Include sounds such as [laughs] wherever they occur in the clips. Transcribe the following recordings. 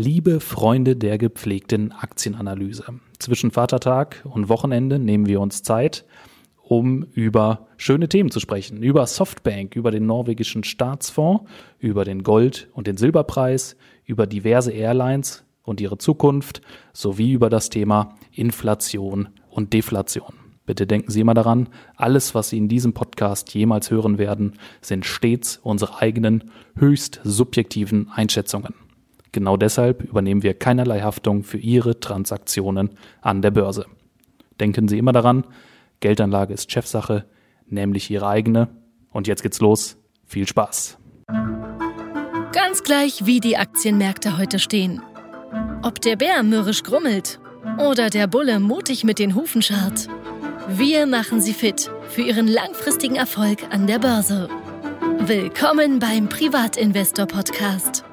Liebe Freunde der gepflegten Aktienanalyse. Zwischen Vatertag und Wochenende nehmen wir uns Zeit, um über schöne Themen zu sprechen. Über Softbank, über den norwegischen Staatsfonds, über den Gold- und den Silberpreis, über diverse Airlines und ihre Zukunft sowie über das Thema Inflation und Deflation. Bitte denken Sie immer daran, alles, was Sie in diesem Podcast jemals hören werden, sind stets unsere eigenen, höchst subjektiven Einschätzungen. Genau deshalb übernehmen wir keinerlei Haftung für Ihre Transaktionen an der Börse. Denken Sie immer daran, Geldanlage ist Chefsache, nämlich Ihre eigene. Und jetzt geht's los. Viel Spaß. Ganz gleich, wie die Aktienmärkte heute stehen. Ob der Bär mürrisch grummelt oder der Bulle mutig mit den Hufen scharrt. Wir machen Sie fit für Ihren langfristigen Erfolg an der Börse. Willkommen beim Privatinvestor Podcast.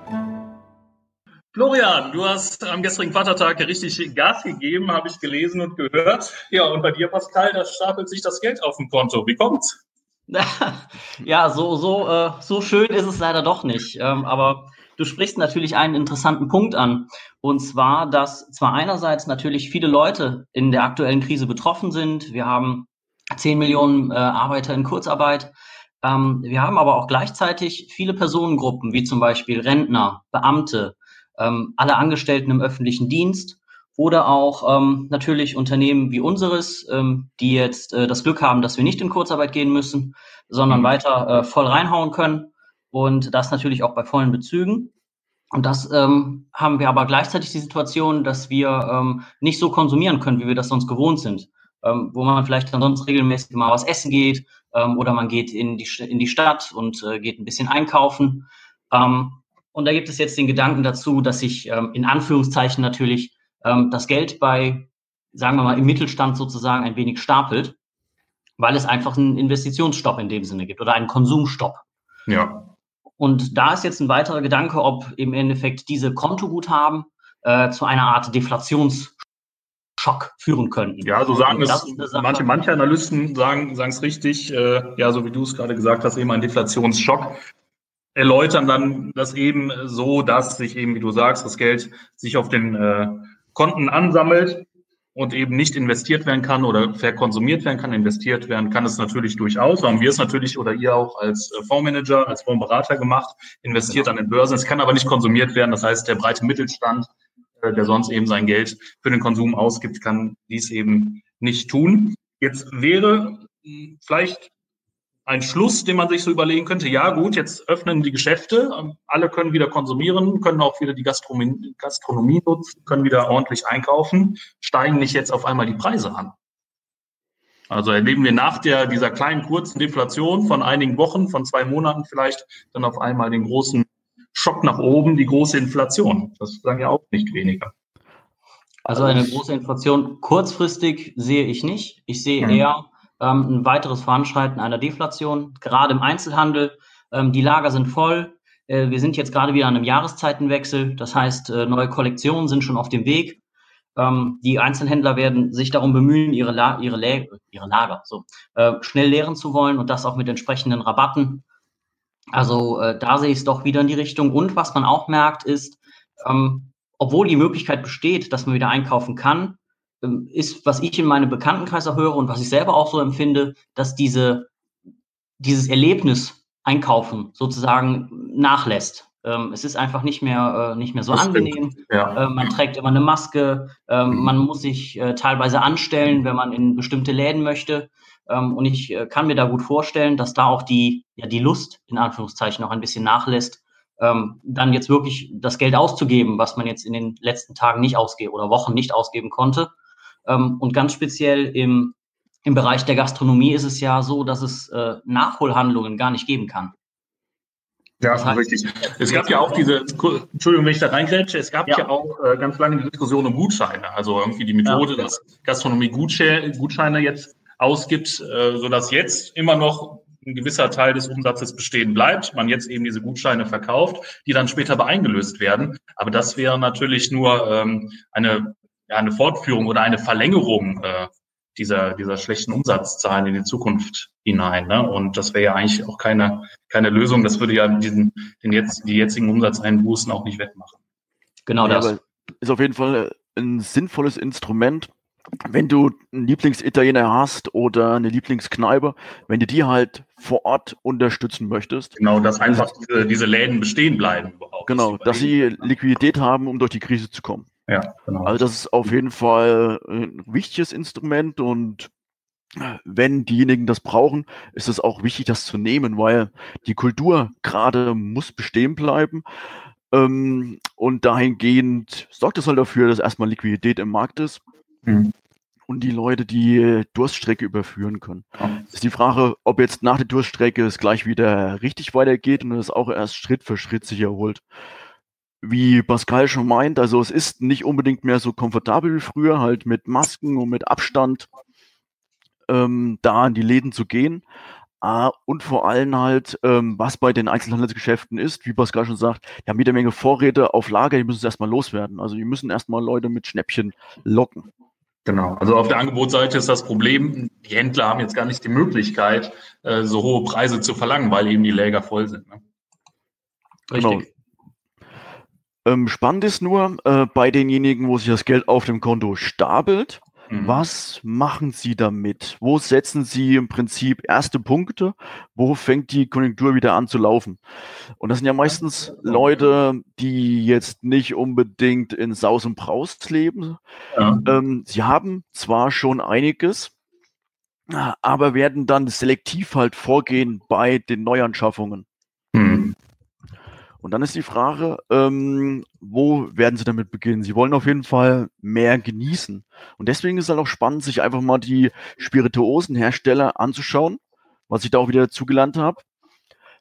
Florian, du hast am gestrigen Vatertag richtig Gas gegeben, habe ich gelesen und gehört. Ja, und bei dir, Pascal, da stapelt sich das Geld auf dem Konto. Wie kommt's? [laughs] ja, so, so, äh, so schön ist es leider doch nicht. Ähm, aber du sprichst natürlich einen interessanten Punkt an. Und zwar, dass zwar einerseits natürlich viele Leute in der aktuellen Krise betroffen sind. Wir haben 10 Millionen äh, Arbeiter in Kurzarbeit. Ähm, wir haben aber auch gleichzeitig viele Personengruppen, wie zum Beispiel Rentner, Beamte, ähm, alle Angestellten im öffentlichen Dienst oder auch ähm, natürlich Unternehmen wie unseres, ähm, die jetzt äh, das Glück haben, dass wir nicht in Kurzarbeit gehen müssen, sondern mhm. weiter äh, voll reinhauen können und das natürlich auch bei vollen Bezügen. Und das ähm, haben wir aber gleichzeitig die Situation, dass wir ähm, nicht so konsumieren können, wie wir das sonst gewohnt sind. Ähm, wo man vielleicht dann sonst regelmäßig mal was essen geht ähm, oder man geht in die, in die Stadt und äh, geht ein bisschen einkaufen. Ähm, und da gibt es jetzt den Gedanken dazu, dass sich ähm, in Anführungszeichen natürlich ähm, das Geld bei, sagen wir mal, im Mittelstand sozusagen ein wenig stapelt, weil es einfach einen Investitionsstopp in dem Sinne gibt oder einen Konsumstopp. Ja. Und da ist jetzt ein weiterer Gedanke, ob im Endeffekt diese Kontoguthaben äh, zu einer Art Deflationsschock führen könnten. Ja, so sagen es manche, manche Analysten sagen sagen es richtig, äh, ja, so wie du es gerade gesagt hast, eben ein Deflationsschock. Erläutern dann das eben so, dass sich eben, wie du sagst, das Geld sich auf den äh, Konten ansammelt und eben nicht investiert werden kann oder verkonsumiert werden kann, investiert werden kann es natürlich durchaus. Haben wir es natürlich oder ihr auch als äh, Fondsmanager, als Fondsberater gemacht, investiert an den Börsen. Es kann aber nicht konsumiert werden. Das heißt, der breite Mittelstand, äh, der sonst eben sein Geld für den Konsum ausgibt, kann dies eben nicht tun. Jetzt wäre hm, vielleicht ein Schluss, den man sich so überlegen könnte, ja gut, jetzt öffnen die Geschäfte, alle können wieder konsumieren, können auch wieder die Gastronomie, Gastronomie nutzen, können wieder ordentlich einkaufen, steigen nicht jetzt auf einmal die Preise an. Also erleben wir nach der, dieser kleinen kurzen Deflation von einigen Wochen, von zwei Monaten vielleicht, dann auf einmal den großen Schock nach oben, die große Inflation. Das sagen ja auch nicht weniger. Also eine große Inflation kurzfristig sehe ich nicht. Ich sehe mhm. eher ähm, ein weiteres Voranschreiten einer Deflation, gerade im Einzelhandel. Ähm, die Lager sind voll. Äh, wir sind jetzt gerade wieder an einem Jahreszeitenwechsel. Das heißt, äh, neue Kollektionen sind schon auf dem Weg. Ähm, die Einzelhändler werden sich darum bemühen, ihre, La ihre, Lä ihre Lager so, äh, schnell leeren zu wollen und das auch mit entsprechenden Rabatten. Also äh, da sehe ich es doch wieder in die Richtung. Und was man auch merkt, ist, ähm, obwohl die Möglichkeit besteht, dass man wieder einkaufen kann, ist, was ich in meinem Bekanntenkreis höre und was ich selber auch so empfinde, dass diese, dieses Erlebnis einkaufen sozusagen nachlässt. Ähm, es ist einfach nicht mehr, äh, nicht mehr so das angenehm. Ja. Äh, man trägt immer eine Maske. Ähm, mhm. Man muss sich äh, teilweise anstellen, wenn man in bestimmte Läden möchte. Ähm, und ich äh, kann mir da gut vorstellen, dass da auch die, ja, die Lust in Anführungszeichen noch ein bisschen nachlässt, ähm, dann jetzt wirklich das Geld auszugeben, was man jetzt in den letzten Tagen nicht ausgeben oder Wochen nicht ausgeben konnte. Ähm, und ganz speziell im, im Bereich der Gastronomie ist es ja so, dass es äh, Nachholhandlungen gar nicht geben kann. Ja, das heißt, richtig. Es gab ja auch diese, Entschuldigung, wenn ich da reingrätsche, es gab ja, ja auch äh, ganz lange die Diskussion um Gutscheine. Also irgendwie die Methode, ja. dass Gastronomie Gutscheine, Gutscheine jetzt ausgibt, äh, sodass jetzt immer noch ein gewisser Teil des Umsatzes bestehen bleibt, man jetzt eben diese Gutscheine verkauft, die dann später aber eingelöst werden. Aber das wäre natürlich nur ähm, eine ja, eine Fortführung oder eine Verlängerung äh, dieser, dieser schlechten Umsatzzahlen in die Zukunft hinein. Ne? Und das wäre ja eigentlich auch keine, keine Lösung. Das würde ja diesen, den jetzt, die jetzigen Umsatzeinbußen auch nicht wettmachen. Genau ja, das. Ist auf jeden Fall ein sinnvolles Instrument, wenn du einen Lieblingsitaliener hast oder eine Lieblingskneipe, wenn du die halt vor Ort unterstützen möchtest. Genau, dass einfach diese, diese Läden bestehen bleiben überhaupt. Genau, dass sie Liquidität haben, um durch die Krise zu kommen. Ja, genau. Also das ist auf jeden Fall ein wichtiges Instrument und wenn diejenigen das brauchen, ist es auch wichtig, das zu nehmen, weil die Kultur gerade muss bestehen bleiben. Ähm, und dahingehend sorgt es halt dafür, dass erstmal Liquidität im Markt ist. Mhm. Und die Leute die Durststrecke überführen können. Ja. Ist die Frage, ob jetzt nach der Durststrecke es gleich wieder richtig weitergeht und es auch erst Schritt für Schritt sich erholt. Wie Pascal schon meint, also es ist nicht unbedingt mehr so komfortabel wie früher, halt mit Masken und mit Abstand ähm, da an die Läden zu gehen. Ah, und vor allem halt, ähm, was bei den Einzelhandelsgeschäften ist, wie Pascal schon sagt, die haben jede Menge Vorräte auf Lager, die müssen es erstmal loswerden. Also die müssen erstmal Leute mit Schnäppchen locken. Genau. Also auf der Angebotsseite ist das Problem, die Händler haben jetzt gar nicht die Möglichkeit, äh, so hohe Preise zu verlangen, weil eben die Läger voll sind. Ne? Richtig. Genau. Ähm, spannend ist nur, äh, bei denjenigen, wo sich das Geld auf dem Konto stapelt, Mhm. Was machen Sie damit? Wo setzen Sie im Prinzip erste Punkte? Wo fängt die Konjunktur wieder an zu laufen? Und das sind ja meistens Leute, die jetzt nicht unbedingt in Saus und Braus leben. Ja. Ähm, sie haben zwar schon einiges, aber werden dann selektiv halt vorgehen bei den Neuanschaffungen. Mhm. Und dann ist die Frage, ähm, wo werden sie damit beginnen? Sie wollen auf jeden Fall mehr genießen. Und deswegen ist es halt auch spannend, sich einfach mal die Spirituosenhersteller anzuschauen, was ich da auch wieder zugelernt habe.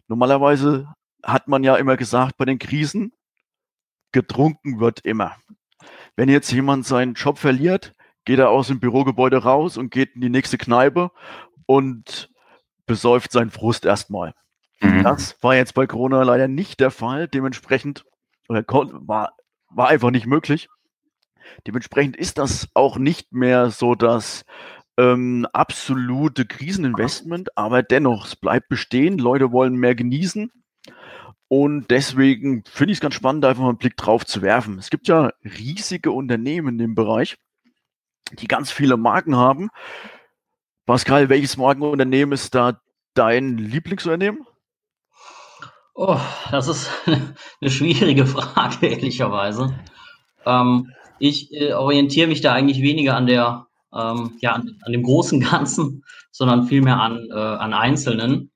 Normalerweise hat man ja immer gesagt bei den Krisen, getrunken wird immer. Wenn jetzt jemand seinen Job verliert, geht er aus dem Bürogebäude raus und geht in die nächste Kneipe und besäuft seinen Frust erstmal. Mhm. Das war jetzt bei Corona leider nicht der Fall. Dementsprechend war, war einfach nicht möglich. Dementsprechend ist das auch nicht mehr so das ähm, absolute Kriseninvestment, aber dennoch, es bleibt bestehen. Leute wollen mehr genießen. Und deswegen finde ich es ganz spannend, einfach mal einen Blick drauf zu werfen. Es gibt ja riesige Unternehmen in dem Bereich, die ganz viele Marken haben. Pascal, welches Markenunternehmen ist da dein Lieblingsunternehmen? Oh, das ist [laughs] eine schwierige Frage, ehrlicherweise. Ähm, ich äh, orientiere mich da eigentlich weniger an der, ähm, ja, an, an, dem großen [laughs] Ganzen, sondern vielmehr an, äh, an Einzelnen,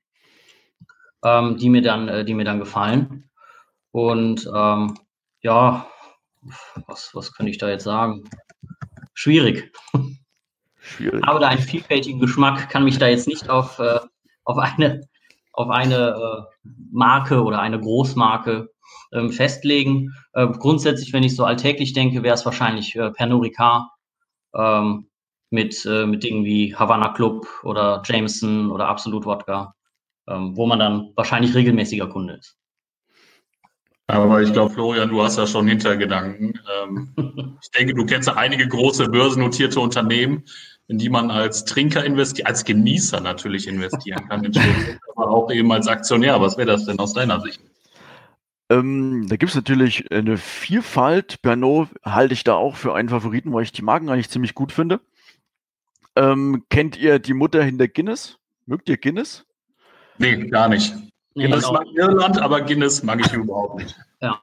ähm, die mir dann, äh, die mir dann gefallen. Und ähm, ja, was, was könnte ich da jetzt sagen? Schwierig. Schwierig. Aber da einen vielfältigen Geschmack, kann mich da jetzt nicht auf, äh, auf eine auf eine äh, Marke oder eine Großmarke ähm, festlegen. Äh, grundsätzlich, wenn ich so alltäglich denke, wäre es wahrscheinlich äh, Pernod Ricard ähm, mit, äh, mit Dingen wie Havana Club oder Jameson oder Absolut Wodka, ähm, wo man dann wahrscheinlich regelmäßiger Kunde ist. Aber ich glaube, Florian, du hast ja schon Hintergedanken. Ähm, [laughs] ich denke, du kennst ja einige große börsennotierte Unternehmen, in die man als Trinker investiert, als Genießer natürlich investieren kann, [laughs] aber auch eben als Aktionär. Was wäre das denn aus deiner Sicht? Ähm, da gibt es natürlich eine Vielfalt. Pernod halte ich da auch für einen Favoriten, weil ich die Marken eigentlich ziemlich gut finde. Ähm, kennt ihr die Mutter hinter Guinness? Mögt ihr Guinness? Nee, gar nicht. Nee, Guinness mag Irland, aber Guinness mag ich überhaupt nicht. [laughs] Ja.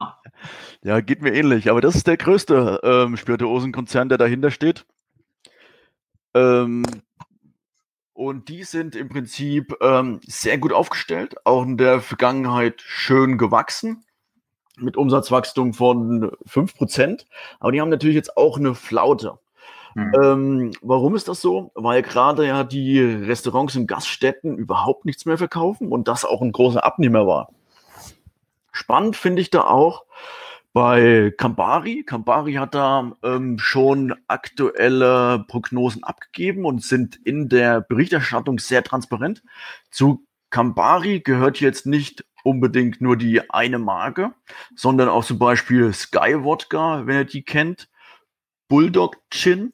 ja, geht mir ähnlich. Aber das ist der größte ähm, Spirituosenkonzern, der dahinter steht. Ähm, und die sind im Prinzip ähm, sehr gut aufgestellt, auch in der Vergangenheit schön gewachsen, mit Umsatzwachstum von 5%. Aber die haben natürlich jetzt auch eine Flaute. Hm. Ähm, warum ist das so? Weil gerade ja die Restaurants und Gaststätten überhaupt nichts mehr verkaufen und das auch ein großer Abnehmer war. Spannend finde ich da auch, bei Campari. Campari hat da ähm, schon aktuelle Prognosen abgegeben und sind in der Berichterstattung sehr transparent. Zu Campari gehört jetzt nicht unbedingt nur die eine Marke, sondern auch zum Beispiel Sky Wodka, wenn ihr die kennt, Bulldog Gin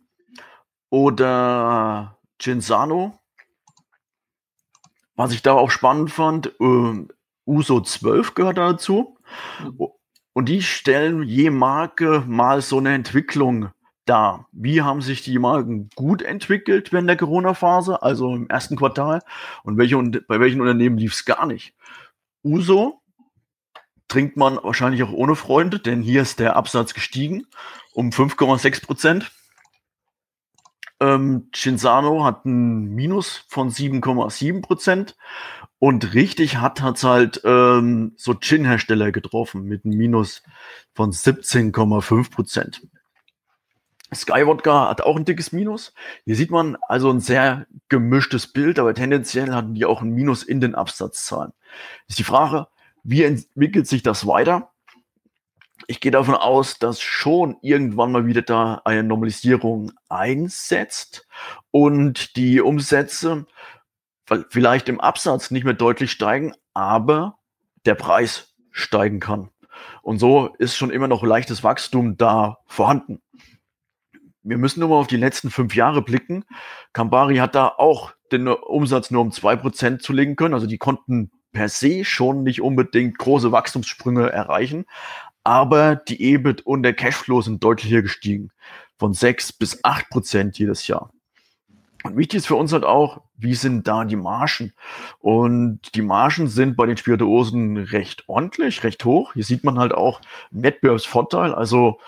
oder Ginsano. Was ich da auch spannend fand, äh, Uso 12 gehört dazu. Und die stellen je Marke mal so eine Entwicklung dar. Wie haben sich die Marken gut entwickelt während der Corona-Phase, also im ersten Quartal? Und welche, bei welchen Unternehmen lief es gar nicht? Uso trinkt man wahrscheinlich auch ohne Freunde, denn hier ist der Absatz gestiegen um 5,6 Prozent. Ähm, Cinzano hat ein Minus von 7,7 Prozent. Und richtig hat es halt ähm, so Gin-Hersteller getroffen mit einem Minus von 17,5 Prozent. Skywodka hat auch ein dickes Minus. Hier sieht man also ein sehr gemischtes Bild, aber tendenziell hatten die auch ein Minus in den Absatzzahlen. Ist die Frage, wie entwickelt sich das weiter? Ich gehe davon aus, dass schon irgendwann mal wieder da eine Normalisierung einsetzt und die Umsätze vielleicht im Absatz nicht mehr deutlich steigen, aber der Preis steigen kann. Und so ist schon immer noch leichtes Wachstum da vorhanden. Wir müssen nur mal auf die letzten fünf Jahre blicken. Campari hat da auch den Umsatz nur um zwei Prozent zulegen können. Also die konnten per se schon nicht unbedingt große Wachstumssprünge erreichen. Aber die EBIT und der Cashflow sind deutlich hier gestiegen. Von sechs bis acht Prozent jedes Jahr. Und wichtig ist für uns halt auch, wie sind da die Margen? Und die Margen sind bei den Spirituosen recht ordentlich, recht hoch. Hier sieht man halt auch einen Wettbewerbsvorteil, also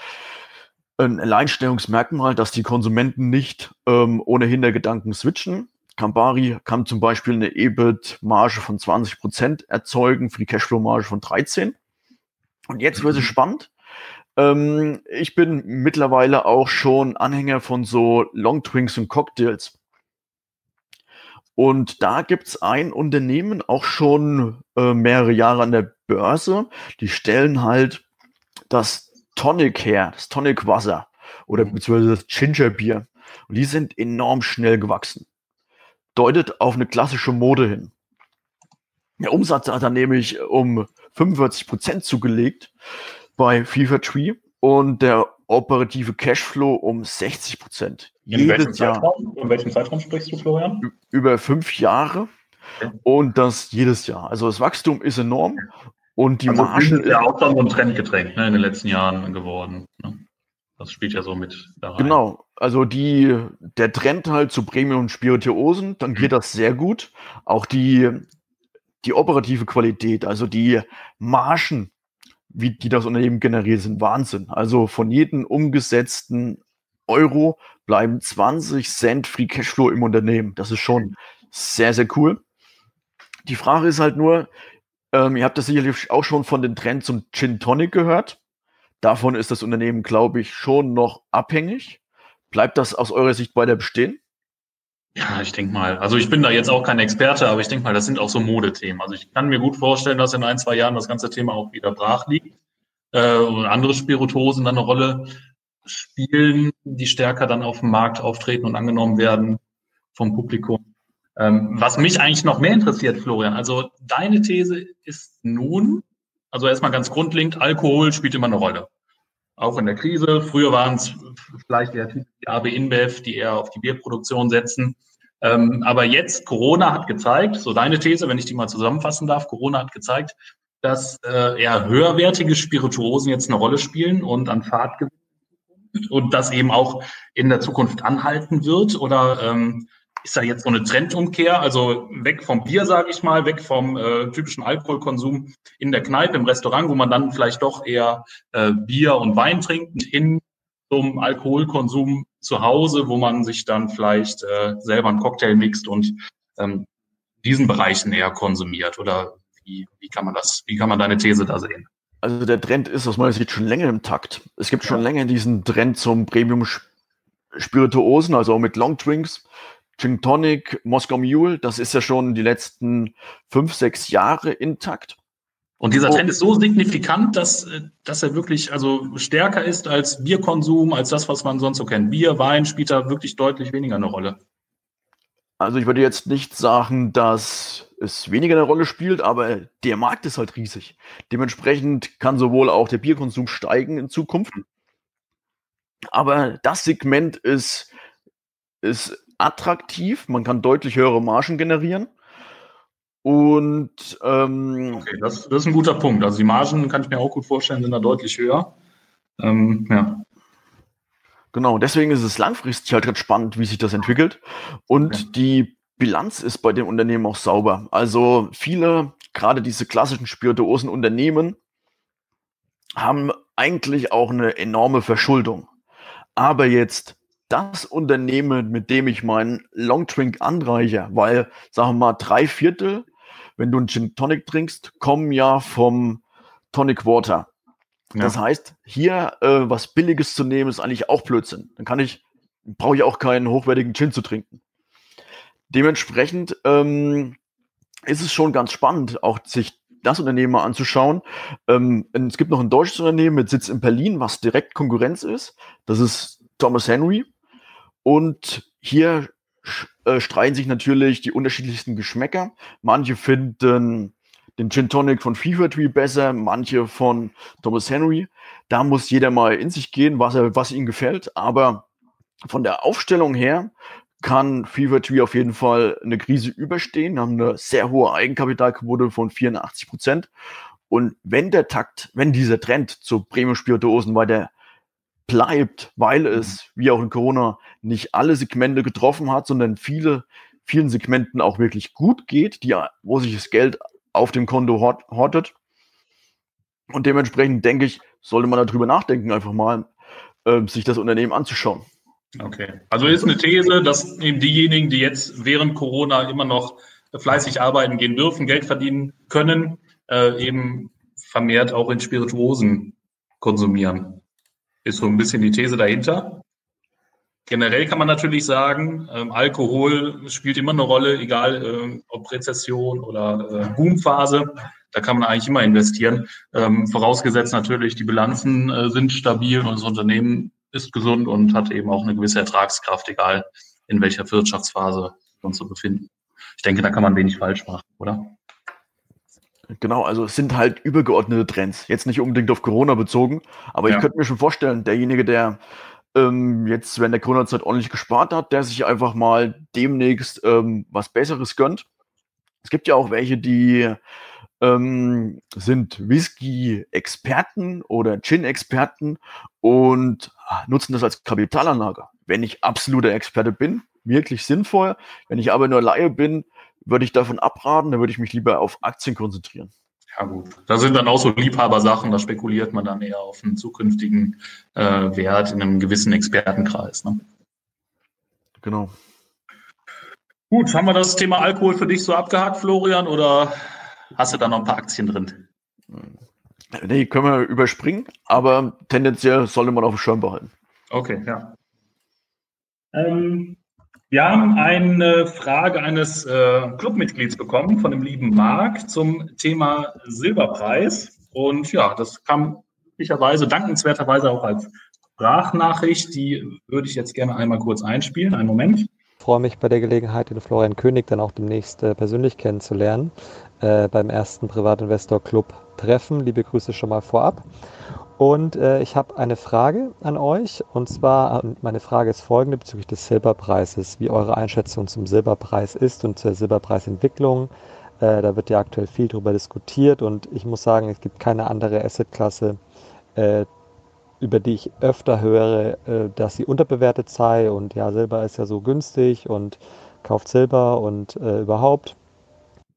ein Alleinstellungsmerkmal, dass die Konsumenten nicht ähm, ohne Hintergedanken switchen. Campari kann zum Beispiel eine EBIT-Marge von 20 Prozent erzeugen, für die Cashflow-Marge von 13%. Und jetzt wird es spannend. Ähm, ich bin mittlerweile auch schon Anhänger von so Long Drinks und Cocktails. Und da gibt's ein Unternehmen auch schon äh, mehrere Jahre an der Börse. Die stellen halt das Tonic her, das Tonic Wasser oder mhm. beziehungsweise das Ginger Bier. Und die sind enorm schnell gewachsen. Deutet auf eine klassische Mode hin. Der Umsatz hat dann nämlich um 45 Prozent zugelegt bei FIFA Tree und der operative Cashflow um 60 Prozent. In welchem, Zeitraum, in welchem Zeitraum sprichst du, Florian? Über fünf Jahre okay. und das jedes Jahr. Also das Wachstum ist enorm und die also Margen. ist ja auch dann so ein Trendgetränk ne, in den letzten Jahren geworden. Ne? Das spielt ja so mit da rein. Genau, also die, der Trend halt zu Premium Spirituosen, dann geht mhm. das sehr gut. Auch die, die operative Qualität, also die Margen, wie die das Unternehmen generiert, sind Wahnsinn. Also von jedem umgesetzten Euro bleiben 20 Cent Free Cashflow im Unternehmen. Das ist schon sehr, sehr cool. Die Frage ist halt nur, ähm, ihr habt das sicherlich auch schon von den Trends zum Gin Tonic gehört. Davon ist das Unternehmen, glaube ich, schon noch abhängig. Bleibt das aus eurer Sicht weiter bestehen? Ja, ich denke mal. Also ich bin da jetzt auch kein Experte, aber ich denke mal, das sind auch so Modethemen. Also ich kann mir gut vorstellen, dass in ein, zwei Jahren das ganze Thema auch wieder brach liegt äh, und andere Spirituosen dann eine Rolle spielen, die stärker dann auf dem Markt auftreten und angenommen werden vom Publikum. Ähm, was mich eigentlich noch mehr interessiert, Florian, also deine These ist nun, also erstmal ganz grundlegend, Alkohol spielt immer eine Rolle. Auch in der Krise. Früher waren es vielleicht eher die AB InBev, die eher auf die Bierproduktion setzen. Ähm, aber jetzt, Corona hat gezeigt, so deine These, wenn ich die mal zusammenfassen darf, Corona hat gezeigt, dass äh, eher höherwertige Spirituosen jetzt eine Rolle spielen und an Fahrt gewinnen und das eben auch in der Zukunft anhalten wird? Oder ähm, ist da jetzt so eine Trendumkehr, also weg vom Bier, sage ich mal, weg vom äh, typischen Alkoholkonsum in der Kneipe, im Restaurant, wo man dann vielleicht doch eher äh, Bier und Wein trinkt, hin zum Alkoholkonsum zu Hause, wo man sich dann vielleicht äh, selber einen Cocktail mixt und ähm, diesen Bereichen eher konsumiert? Oder wie, wie kann man das, wie kann man deine These da sehen? Also der Trend ist aus meiner Sicht schon länger im Takt. Es gibt schon länger diesen Trend zum Premium Spirituosen, also auch mit Long Drinks, Gin Tonic, Moskau Mule. Das ist ja schon die letzten fünf, sechs Jahre intakt. Und dieser Trend ist so signifikant, dass, dass er wirklich also stärker ist als Bierkonsum, als das, was man sonst so kennt. Bier, Wein spielt da wirklich deutlich weniger eine Rolle. Also ich würde jetzt nicht sagen, dass es weniger eine Rolle spielt, aber der Markt ist halt riesig. Dementsprechend kann sowohl auch der Bierkonsum steigen in Zukunft. Aber das Segment ist, ist attraktiv, man kann deutlich höhere Margen generieren. Und ähm, okay, das, das, ist ein guter Punkt. Also die Margen kann ich mir auch gut vorstellen, sind da deutlich höher. Ähm, ja. Genau, deswegen ist es langfristig halt ganz spannend, wie sich das entwickelt. Und okay. die Bilanz ist bei den Unternehmen auch sauber. Also viele, gerade diese klassischen Spirituosen-Unternehmen, haben eigentlich auch eine enorme Verschuldung. Aber jetzt das Unternehmen, mit dem ich meinen Longdrink anreiche, weil, sagen wir mal, drei Viertel, wenn du einen Gin Tonic trinkst, kommen ja vom Tonic Water. Das heißt, hier äh, was Billiges zu nehmen, ist eigentlich auch Blödsinn. Dann kann ich, brauche ich auch keinen hochwertigen Gin zu trinken. Dementsprechend ähm, ist es schon ganz spannend, auch sich das Unternehmen mal anzuschauen. Ähm, es gibt noch ein deutsches Unternehmen mit Sitz in Berlin, was direkt Konkurrenz ist. Das ist Thomas Henry. Und hier äh, streiten sich natürlich die unterschiedlichsten Geschmäcker. Manche finden den Gin Tonic von Fever Tree besser, manche von Thomas Henry. Da muss jeder mal in sich gehen, was, er, was ihm gefällt. Aber von der Aufstellung her kann Fever Tree auf jeden Fall eine Krise überstehen, haben eine sehr hohe Eigenkapitalquote von 84 Prozent. Und wenn der Takt, wenn dieser Trend zu Premium-Spirituosen weiter bleibt, weil es, wie auch in Corona, nicht alle Segmente getroffen hat, sondern viele, vielen Segmenten auch wirklich gut geht, die, wo sich das Geld auf dem Konto hortet. Und dementsprechend denke ich, sollte man darüber nachdenken, einfach mal äh, sich das Unternehmen anzuschauen. Okay. Also ist eine These, dass eben diejenigen, die jetzt während Corona immer noch fleißig arbeiten gehen dürfen, Geld verdienen können, äh, eben vermehrt auch in Spirituosen konsumieren. Ist so ein bisschen die These dahinter. Generell kann man natürlich sagen, ähm, Alkohol spielt immer eine Rolle, egal äh, ob Rezession oder äh, Boomphase. Da kann man eigentlich immer investieren. Ähm, vorausgesetzt natürlich, die Bilanzen äh, sind stabil und das Unternehmen ist gesund und hat eben auch eine gewisse Ertragskraft, egal in welcher Wirtschaftsphase wir uns so befinden. Ich denke, da kann man wenig falsch machen, oder? Genau, also es sind halt übergeordnete Trends. Jetzt nicht unbedingt auf Corona bezogen, aber ja. ich könnte mir schon vorstellen, derjenige, der ähm, jetzt während der Corona-Zeit ordentlich gespart hat, der sich einfach mal demnächst ähm, was Besseres gönnt. Es gibt ja auch welche, die ähm, sind Whisky-Experten oder Gin-Experten und nutzen das als Kapitalanlage. Wenn ich absoluter Experte bin, wirklich sinnvoll. Wenn ich aber nur Laie bin, würde ich davon abraten, dann würde ich mich lieber auf Aktien konzentrieren. Ja gut, da sind dann auch so Liebhabersachen, da spekuliert man dann eher auf einen zukünftigen äh, Wert in einem gewissen Expertenkreis. Ne? Genau. Gut, haben wir das Thema Alkohol für dich so abgehakt, Florian, oder hast du da noch ein paar Aktien drin? Nee, können wir überspringen, aber tendenziell sollte man auf dem Schirm behalten. Okay, ja. Ähm, wir haben eine Frage eines äh, Clubmitglieds bekommen von dem lieben Marc zum Thema Silberpreis. Und ja, das kam glücklicherweise, dankenswerterweise auch als Sprachnachricht. Die würde ich jetzt gerne einmal kurz einspielen. Einen Moment freue mich bei der Gelegenheit, den Florian König dann auch demnächst äh, persönlich kennenzulernen äh, beim ersten Privatinvestor Club Treffen. Liebe Grüße schon mal vorab. Und äh, ich habe eine Frage an euch. Und zwar, äh, meine Frage ist folgende bezüglich des Silberpreises, wie eure Einschätzung zum Silberpreis ist und zur Silberpreisentwicklung. Äh, da wird ja aktuell viel darüber diskutiert und ich muss sagen, es gibt keine andere Assetklasse, äh, über die ich öfter höre, äh, dass sie unterbewertet sei und ja, Silber ist ja so günstig und kauft Silber und äh, überhaupt.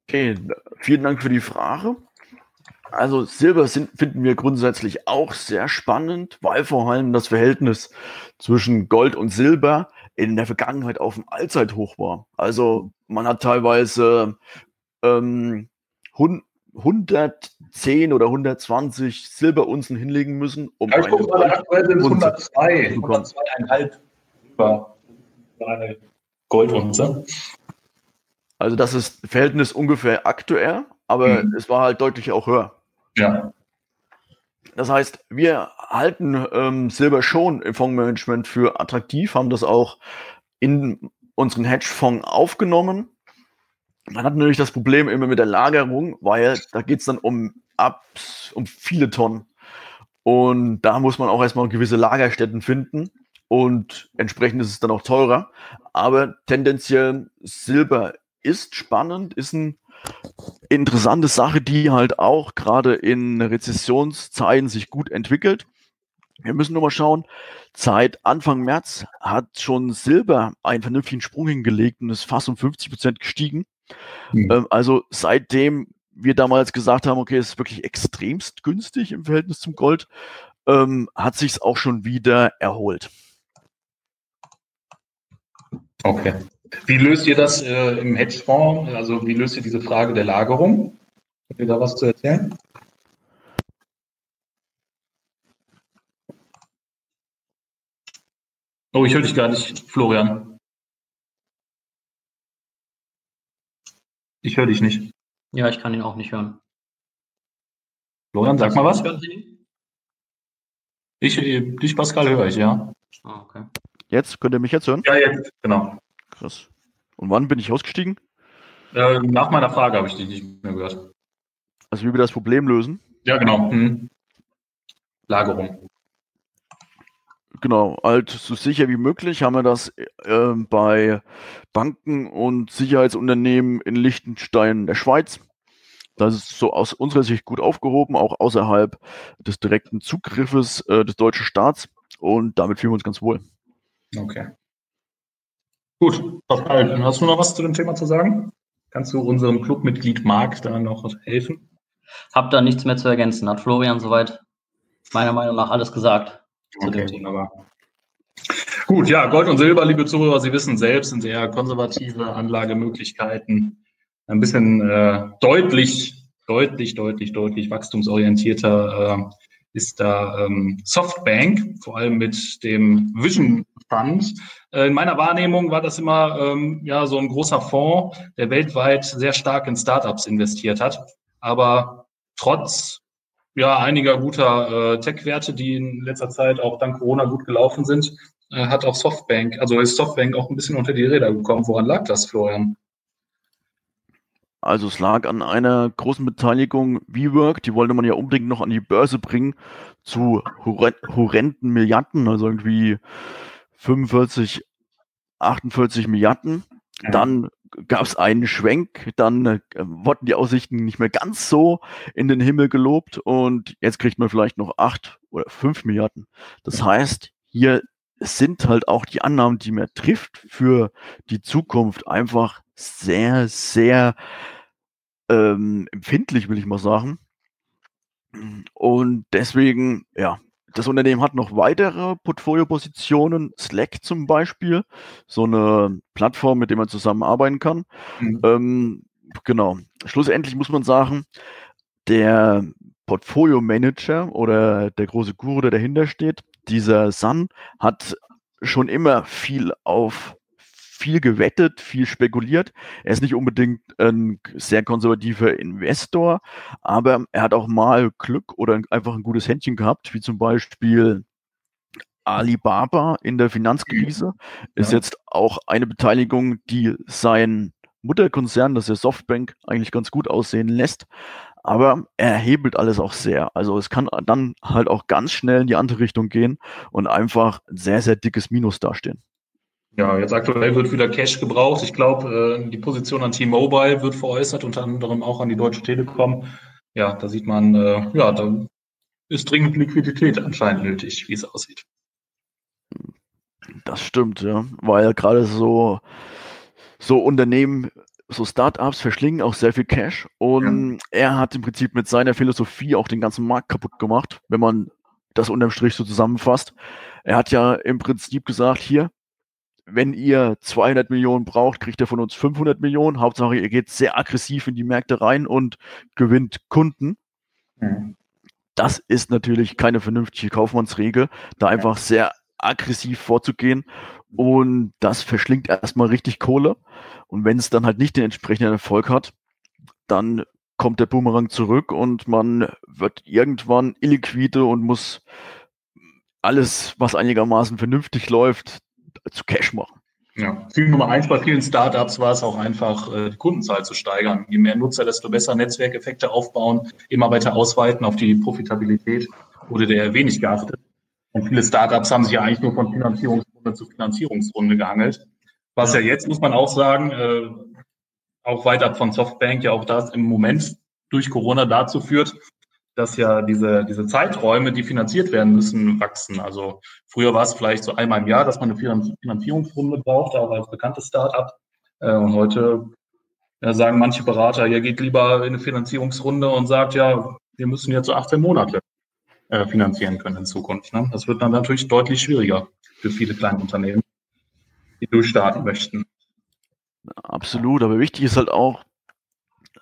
Okay, vielen Dank für die Frage. Also Silber sind, finden wir grundsätzlich auch sehr spannend, weil vor allem das Verhältnis zwischen Gold und Silber in der Vergangenheit auf dem Allzeithoch war. Also man hat teilweise ähm, 110 oder 120 Silberunzen hinlegen müssen, um ja, ich gucke mal, aktuell sind 102, 102,5 über eine Goldunze. Also das ist Verhältnis ungefähr aktuell, aber mhm. es war halt deutlich auch höher. Ja. Das heißt, wir halten ähm, Silber schon im Fondsmanagement für attraktiv, haben das auch in unseren Hedgefonds aufgenommen man hat natürlich das Problem immer mit der Lagerung, weil da geht es dann um, ab, um viele Tonnen. Und da muss man auch erstmal gewisse Lagerstätten finden. Und entsprechend ist es dann auch teurer. Aber tendenziell Silber ist spannend, ist ein interessante Sache, die halt auch gerade in Rezessionszeiten sich gut entwickelt. Wir müssen nur mal schauen, seit Anfang März hat schon Silber einen vernünftigen Sprung hingelegt und ist fast um 50 Prozent gestiegen. Mhm. Ähm, also seitdem wir damals gesagt haben, okay, es ist wirklich extremst günstig im Verhältnis zum Gold, ähm, hat sich es auch schon wieder erholt. Okay. Wie löst ihr das äh, im Hedgefonds? Also wie löst ihr diese Frage der Lagerung? Habt ihr da was zu erzählen? Oh, ich höre dich gar nicht, Florian. Ich höre dich nicht. Ja, ich kann ihn auch nicht hören. Florian, sag mal was. Ich, äh, dich, Pascal, höre ich, ja. Ah, okay. Jetzt, könnt ihr mich jetzt hören? Ja, jetzt, genau. Krass. Und wann bin ich ausgestiegen? Äh, nach meiner Frage habe ich dich nicht mehr gehört. Also wie wir das Problem lösen? Ja, genau. Hm. Lagerung. Genau, halt so sicher wie möglich haben wir das äh, bei Banken und Sicherheitsunternehmen in Liechtenstein, der Schweiz. Das ist so aus unserer Sicht gut aufgehoben, auch außerhalb des direkten Zugriffes äh, des deutschen Staats. Und damit fühlen wir uns ganz wohl. Okay. Gut, Pascal, hast du noch was zu dem Thema zu sagen? Kannst du unserem Clubmitglied Marc da noch helfen? Hab da nichts mehr zu ergänzen. Hat Florian soweit meiner Meinung nach alles gesagt. Okay, wunderbar. Gut, ja, Gold und Silber, liebe Zuhörer, Sie wissen selbst, sind eher konservative Anlagemöglichkeiten. Ein bisschen äh, deutlich, deutlich, deutlich, deutlich wachstumsorientierter äh, ist da ähm, Softbank, vor allem mit dem Vision Fund. Äh, in meiner Wahrnehmung war das immer ähm, ja so ein großer Fonds, der weltweit sehr stark in Startups investiert hat. Aber trotz ja, einiger guter äh, Tech-Werte, die in letzter Zeit auch dank Corona gut gelaufen sind, äh, hat auch Softbank, also ist Softbank auch ein bisschen unter die Räder gekommen. Woran lag das, Florian? Also es lag an einer großen Beteiligung WeWork, die wollte man ja unbedingt noch an die Börse bringen zu horrenden Milliarden, also irgendwie 45, 48 Milliarden. Ja. Dann gab es einen Schwenk, dann äh, wurden die Aussichten nicht mehr ganz so in den Himmel gelobt und jetzt kriegt man vielleicht noch acht oder fünf Milliarden. Das heißt, hier sind halt auch die Annahmen, die man trifft für die Zukunft, einfach sehr, sehr ähm, empfindlich, will ich mal sagen. Und deswegen, ja, das Unternehmen hat noch weitere Portfoliopositionen, Slack zum Beispiel, so eine Plattform, mit der man zusammenarbeiten kann. Mhm. Ähm, genau. Schlussendlich muss man sagen, der Portfolio Manager oder der große Guru, der dahinter steht, dieser Sun, hat schon immer viel auf viel gewettet, viel spekuliert. Er ist nicht unbedingt ein sehr konservativer Investor, aber er hat auch mal Glück oder einfach ein gutes Händchen gehabt, wie zum Beispiel Alibaba in der Finanzkrise ist ja. jetzt auch eine Beteiligung, die sein Mutterkonzern, das ist der Softbank, eigentlich ganz gut aussehen lässt. Aber er hebelt alles auch sehr. Also es kann dann halt auch ganz schnell in die andere Richtung gehen und einfach ein sehr, sehr dickes Minus dastehen. Ja, jetzt aktuell wird wieder Cash gebraucht. Ich glaube, äh, die Position an T-Mobile wird veräußert, unter anderem auch an die Deutsche Telekom. Ja, da sieht man, äh, ja, da ist dringend Liquidität anscheinend nötig, wie es aussieht. Das stimmt, ja, weil gerade so, so Unternehmen, so Startups verschlingen auch sehr viel Cash und ja. er hat im Prinzip mit seiner Philosophie auch den ganzen Markt kaputt gemacht, wenn man das unterm Strich so zusammenfasst. Er hat ja im Prinzip gesagt, hier, wenn ihr 200 Millionen braucht, kriegt ihr von uns 500 Millionen. Hauptsache, ihr geht sehr aggressiv in die Märkte rein und gewinnt Kunden. Mhm. Das ist natürlich keine vernünftige Kaufmannsregel, da einfach sehr aggressiv vorzugehen. Und das verschlingt erstmal richtig Kohle. Und wenn es dann halt nicht den entsprechenden Erfolg hat, dann kommt der Boomerang zurück und man wird irgendwann illiquide und muss alles, was einigermaßen vernünftig läuft, zu Cash machen. Ja, Ziel Nummer eins bei vielen Startups war es auch einfach, äh, die Kundenzahl zu steigern. Je mehr Nutzer, desto besser Netzwerkeffekte aufbauen, immer weiter ausweiten auf die Profitabilität wurde der wenig geachtet. Und viele Startups haben sich ja eigentlich nur von Finanzierungsrunde zu Finanzierungsrunde gehangelt. Was ja jetzt, muss man auch sagen, äh, auch weit ab von Softbank, ja auch das im Moment durch Corona dazu führt, dass ja diese, diese Zeiträume, die finanziert werden müssen, wachsen. Also früher war es vielleicht so einmal im Jahr, dass man eine Finanzierungsrunde braucht, auch als bekanntes Startup. Äh, und heute ja, sagen manche Berater, ihr geht lieber in eine Finanzierungsrunde und sagt, ja, wir müssen jetzt so 18 Monate äh, finanzieren können in Zukunft. Ne? Das wird dann natürlich deutlich schwieriger für viele kleine Unternehmen, die durchstarten möchten. Absolut, aber wichtig ist halt auch,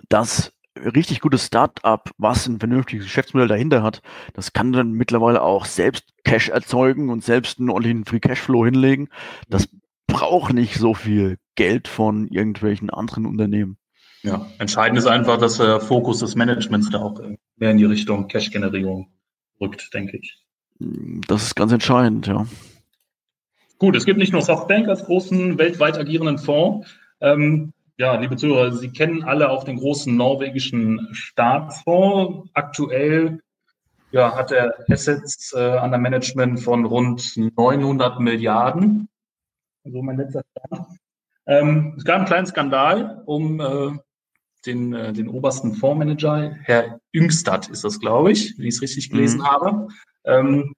dass richtig gutes Startup, was ein vernünftiges Geschäftsmodell dahinter hat, das kann dann mittlerweile auch selbst Cash erzeugen und selbst einen ordentlichen Free Cashflow hinlegen. Das braucht nicht so viel Geld von irgendwelchen anderen Unternehmen. Ja, entscheidend ist einfach, dass der Fokus des Managements da auch mehr in die Richtung Cash-Generierung rückt, denke ich. Das ist ganz entscheidend, ja. Gut, es gibt nicht nur Softbank als großen weltweit agierenden Fonds. Ähm, ja, liebe Zuhörer, Sie kennen alle auch den großen norwegischen Staatsfonds. Aktuell ja, hat er Assets äh, an der Management von rund 900 Milliarden. So mein letzter Stand. Ähm, es gab einen kleinen Skandal um äh, den, äh, den obersten Fondsmanager, Herr Jüngstadt ist das, glaube ich, wie ich es richtig gelesen mhm. habe. Ähm,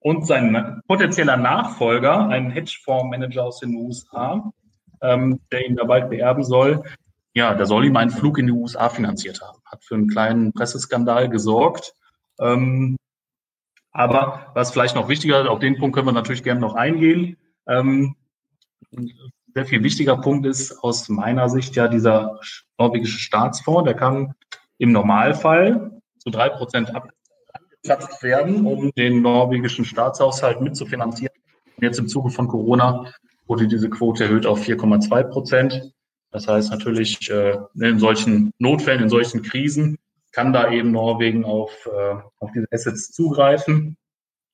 und sein potenzieller Nachfolger, ein Hedgefondsmanager aus den USA, ähm, der ihn da bald beerben soll, ja, der soll ihm einen Flug in die USA finanziert haben, hat für einen kleinen Presseskandal gesorgt. Ähm, aber was vielleicht noch wichtiger, auf den Punkt können wir natürlich gerne noch eingehen. Ähm, sehr viel wichtiger Punkt ist aus meiner Sicht ja dieser norwegische Staatsfonds. Der kann im Normalfall zu drei Prozent abgezapft werden, um den norwegischen Staatshaushalt mitzufinanzieren. Jetzt im Zuge von Corona wurde diese Quote erhöht auf 4,2 Prozent. Das heißt natürlich, äh, in solchen Notfällen, in solchen Krisen kann da eben Norwegen auf, äh, auf diese Assets zugreifen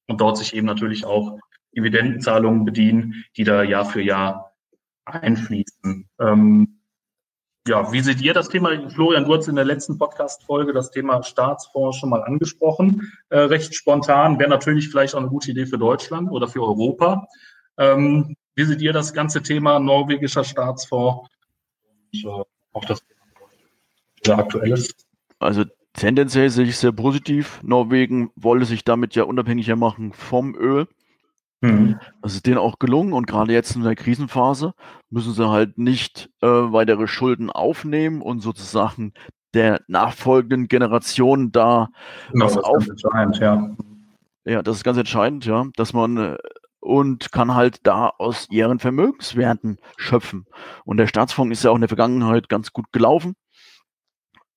und dort sich eben natürlich auch Dividendenzahlungen bedienen, die da Jahr für Jahr einfließen. Ähm, ja, wie seht ihr das Thema? Florian, du hast in der letzten Podcast-Folge das Thema Staatsfonds schon mal angesprochen. Äh, recht spontan, wäre natürlich vielleicht auch eine gute Idee für Deutschland oder für Europa. Ähm, wie seht ihr das ganze Thema norwegischer Staatsfonds und äh, auch das Thema aktuelles? Also tendenziell sehe ich sehr positiv. Norwegen wolle sich damit ja unabhängiger machen vom Öl. Mhm. Das ist denen auch gelungen und gerade jetzt in der Krisenphase müssen sie halt nicht äh, weitere Schulden aufnehmen und sozusagen der nachfolgenden Generation da genau, was auf. Entscheidend, ja. ja, das ist ganz entscheidend, ja, dass man äh, und kann halt da aus ihren Vermögenswerten schöpfen. Und der Staatsfonds ist ja auch in der Vergangenheit ganz gut gelaufen.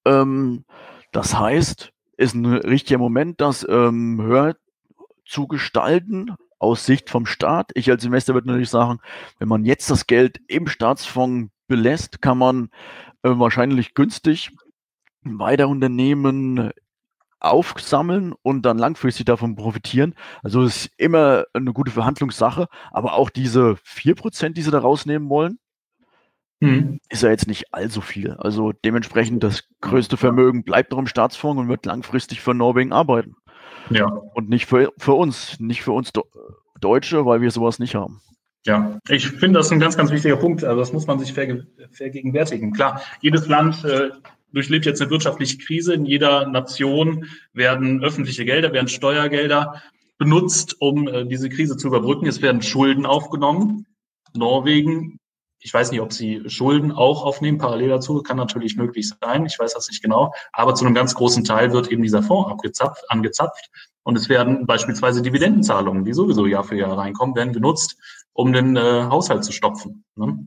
Ähm, das heißt, ist ein richtiger Moment, das ähm, höher zu gestalten, aus Sicht vom Staat. Ich als Investor würde natürlich sagen, wenn man jetzt das Geld im Staatsfonds belässt, kann man äh, wahrscheinlich günstig weiter Unternehmen aufsammeln und dann langfristig davon profitieren. Also es ist immer eine gute Verhandlungssache, aber auch diese 4%, die sie da rausnehmen wollen, mhm. ist ja jetzt nicht allzu viel. Also dementsprechend das größte Vermögen bleibt noch im Staatsfonds und wird langfristig für Norwegen arbeiten. Ja. Und nicht für, für uns, nicht für uns Deutsche, weil wir sowas nicht haben. Ja, ich finde das ein ganz, ganz wichtiger Punkt. Also das muss man sich verge vergegenwärtigen. Klar, jedes Land äh, durchlebt jetzt eine wirtschaftliche Krise. In jeder Nation werden öffentliche Gelder, werden Steuergelder benutzt, um äh, diese Krise zu überbrücken. Es werden Schulden aufgenommen. Norwegen ich weiß nicht, ob sie Schulden auch aufnehmen, parallel dazu, kann natürlich möglich sein, ich weiß das nicht genau, aber zu einem ganz großen Teil wird eben dieser Fonds abgezapft, angezapft und es werden beispielsweise Dividendenzahlungen, die sowieso Jahr für Jahr reinkommen, werden genutzt, um den äh, Haushalt zu stopfen. Ne?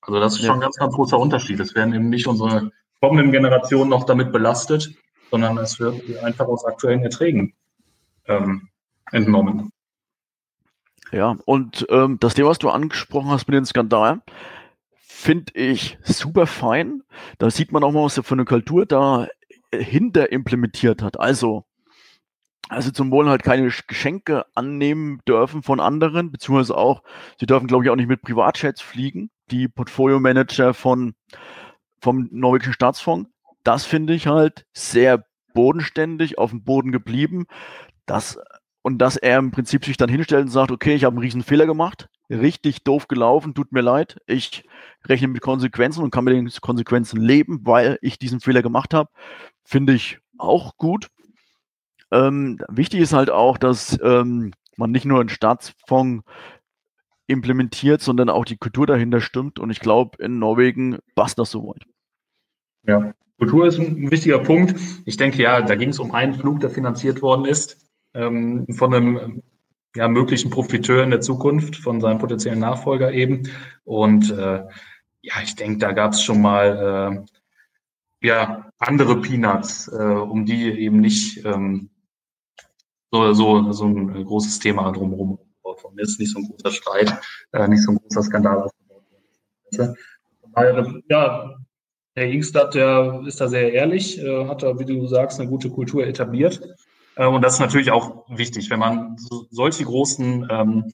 Also das ist schon ein ganz, ganz großer Unterschied. Es werden eben nicht unsere kommenden Generationen noch damit belastet, sondern es wird einfach aus aktuellen Erträgen ähm, entnommen. Ja, und ähm, das Thema, was du angesprochen hast mit dem Skandal, finde ich super fein. Da sieht man auch mal, was er für eine Kultur da hinter implementiert hat. Also, also zum Wohl halt keine Geschenke annehmen dürfen von anderen, beziehungsweise auch, sie dürfen, glaube ich, auch nicht mit Privatchats fliegen, die Portfolio-Manager von, vom norwegischen Staatsfonds. Das finde ich halt sehr bodenständig, auf dem Boden geblieben. Das und dass er im Prinzip sich dann hinstellt und sagt, okay, ich habe einen riesen Fehler gemacht, richtig doof gelaufen, tut mir leid. Ich rechne mit Konsequenzen und kann mit den Konsequenzen leben, weil ich diesen Fehler gemacht habe. Finde ich auch gut. Ähm, wichtig ist halt auch, dass ähm, man nicht nur einen Staatsfonds implementiert, sondern auch die Kultur dahinter stimmt. Und ich glaube, in Norwegen passt das soweit. Ja, Kultur ist ein wichtiger Punkt. Ich denke, ja, da ging es um einen Flug, der finanziert worden ist ähm, von einem ja, möglichen Profiteur in der Zukunft, von seinem potenziellen Nachfolger eben. Und äh, ja, ich denke, da gab es schon mal äh, ja, andere Peanuts, äh, um die eben nicht ähm, so, so, so ein großes Thema drumherum aufgebaut ist, nicht so ein großer Streit, äh, nicht so ein großer Skandal worden. Ja, Herr Ingstadt, der ist da sehr ehrlich, äh, hat da, wie du sagst, eine gute Kultur etabliert. Äh, und das ist natürlich auch wichtig, wenn man so, solche großen ähm,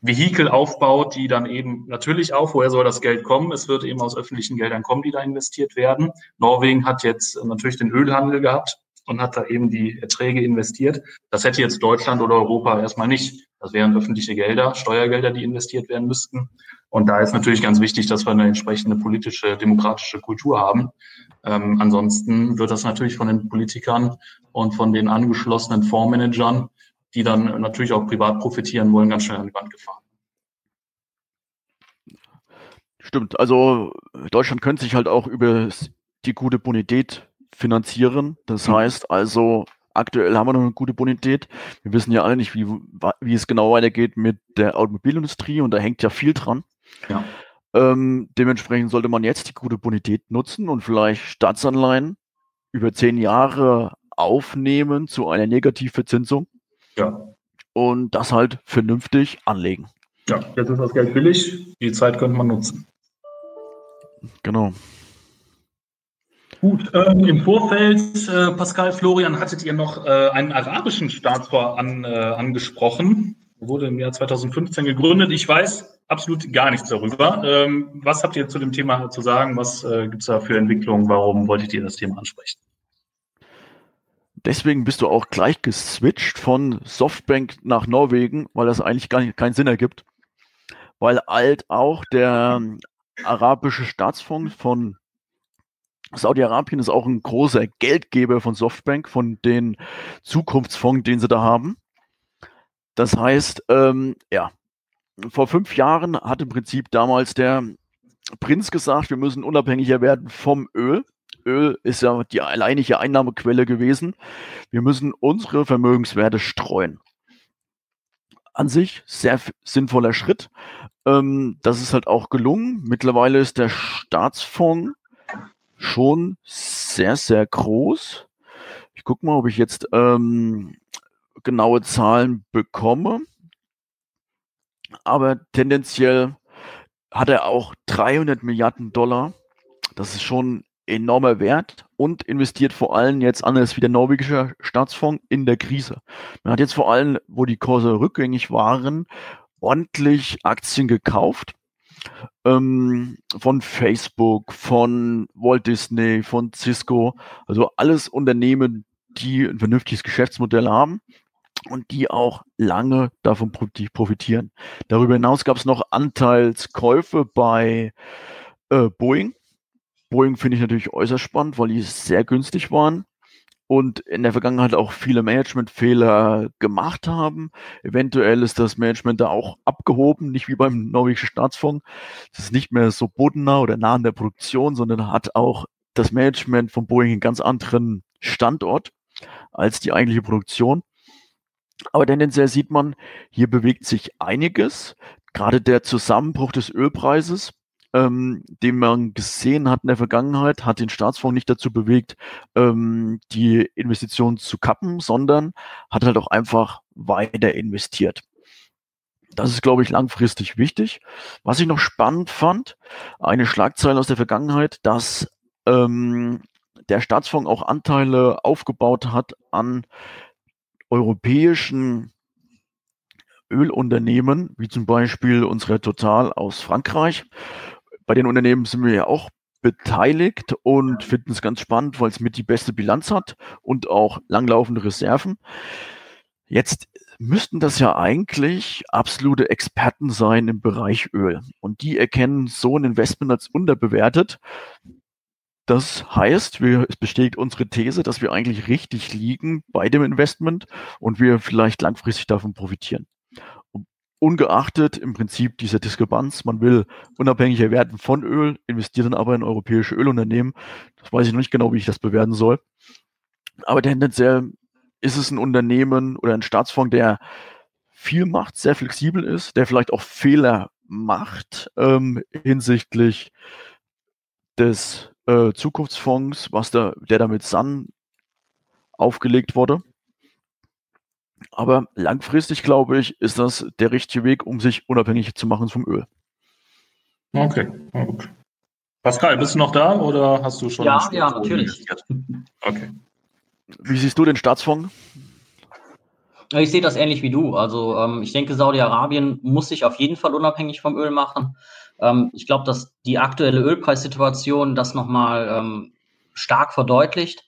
Vehikel aufbaut, die dann eben natürlich auch, woher soll das Geld kommen? Es wird eben aus öffentlichen Geldern kommen, die da investiert werden. Norwegen hat jetzt natürlich den Ölhandel gehabt und hat da eben die Erträge investiert. Das hätte jetzt Deutschland oder Europa erstmal nicht. Das wären öffentliche Gelder, Steuergelder, die investiert werden müssten. Und da ist natürlich ganz wichtig, dass wir eine entsprechende politische, demokratische Kultur haben. Ähm, ansonsten wird das natürlich von den Politikern und von den angeschlossenen Fondsmanagern, die dann natürlich auch privat profitieren wollen, ganz schnell an die Wand gefahren. Stimmt. Also Deutschland könnte sich halt auch über die gute Bonität finanzieren. Das mhm. heißt also, aktuell haben wir noch eine gute Bonität. Wir wissen ja alle nicht, wie, wie es genau weitergeht mit der Automobilindustrie und da hängt ja viel dran. Ja. Ähm, dementsprechend sollte man jetzt die gute Bonität nutzen und vielleicht Staatsanleihen über zehn Jahre aufnehmen zu einer Negativverzinsung. Ja. Und das halt vernünftig anlegen. Ja, jetzt ist das Geld billig. Die Zeit könnte man nutzen. Genau. Gut, ähm, im Vorfeld, äh, Pascal Florian, hattet ihr noch äh, einen arabischen Staatsfonds an, äh, angesprochen. Er wurde im Jahr 2015 gegründet. Ich weiß absolut gar nichts darüber. Ähm, was habt ihr zu dem Thema zu sagen? Was äh, gibt es da für Entwicklungen? Warum wolltet ihr das Thema ansprechen? Deswegen bist du auch gleich geswitcht von Softbank nach Norwegen, weil das eigentlich gar nicht, keinen Sinn ergibt. Weil alt auch der ähm, arabische Staatsfonds von Saudi-Arabien ist auch ein großer Geldgeber von Softbank, von den Zukunftsfonds, den sie da haben. Das heißt, ähm, ja, vor fünf Jahren hat im Prinzip damals der Prinz gesagt, wir müssen unabhängiger werden vom Öl. Öl ist ja die alleinige Einnahmequelle gewesen. Wir müssen unsere Vermögenswerte streuen. An sich sehr sinnvoller Schritt. Ähm, das ist halt auch gelungen. Mittlerweile ist der Staatsfonds schon sehr, sehr groß. Ich gucke mal, ob ich jetzt ähm, genaue Zahlen bekomme. Aber tendenziell hat er auch 300 Milliarden Dollar. Das ist schon enormer Wert und investiert vor allem jetzt anders wie der norwegische Staatsfonds in der Krise. Man hat jetzt vor allem, wo die Kurse rückgängig waren, ordentlich Aktien gekauft ähm, von Facebook, von Walt Disney, von Cisco, also alles Unternehmen, die ein vernünftiges Geschäftsmodell haben und die auch lange davon profitieren. Darüber hinaus gab es noch Anteilskäufe bei äh, Boeing. Boeing finde ich natürlich äußerst spannend, weil die sehr günstig waren und in der Vergangenheit auch viele Managementfehler gemacht haben. Eventuell ist das Management da auch abgehoben, nicht wie beim norwegischen Staatsfonds. Es ist nicht mehr so bodennah oder nah an der Produktion, sondern hat auch das Management von Boeing einen ganz anderen Standort als die eigentliche Produktion. Aber tendenziell sieht man, hier bewegt sich einiges. Gerade der Zusammenbruch des Ölpreises ähm, den man gesehen hat in der Vergangenheit, hat den Staatsfonds nicht dazu bewegt, ähm, die Investitionen zu kappen, sondern hat halt auch einfach weiter investiert. Das ist, glaube ich, langfristig wichtig. Was ich noch spannend fand, eine Schlagzeile aus der Vergangenheit, dass ähm, der Staatsfonds auch Anteile aufgebaut hat an europäischen Ölunternehmen, wie zum Beispiel unsere Total aus Frankreich bei den Unternehmen sind wir ja auch beteiligt und finden es ganz spannend, weil es mit die beste Bilanz hat und auch langlaufende Reserven. Jetzt müssten das ja eigentlich absolute Experten sein im Bereich Öl. Und die erkennen so ein Investment als unterbewertet. Das heißt, wir, es bestätigt unsere These, dass wir eigentlich richtig liegen bei dem Investment und wir vielleicht langfristig davon profitieren. Ungeachtet im Prinzip dieser Diskrepanz, man will unabhängiger werden von Öl, investiert dann aber in europäische Ölunternehmen. Das weiß ich noch nicht genau, wie ich das bewerten soll. Aber tendenziell ist es ein Unternehmen oder ein Staatsfonds, der viel macht, sehr flexibel ist, der vielleicht auch Fehler macht ähm, hinsichtlich des äh, Zukunftsfonds, was da, der da mit Sun aufgelegt wurde. Aber langfristig, glaube ich, ist das der richtige Weg, um sich unabhängig zu machen vom Öl. Okay, gut. Pascal, bist du noch da oder hast du schon? Ja, ja, natürlich. Okay. Wie siehst du den Staatsfonds? Ich sehe das ähnlich wie du. Also ähm, ich denke, Saudi-Arabien muss sich auf jeden Fall unabhängig vom Öl machen. Ähm, ich glaube, dass die aktuelle Ölpreissituation das nochmal ähm, stark verdeutlicht.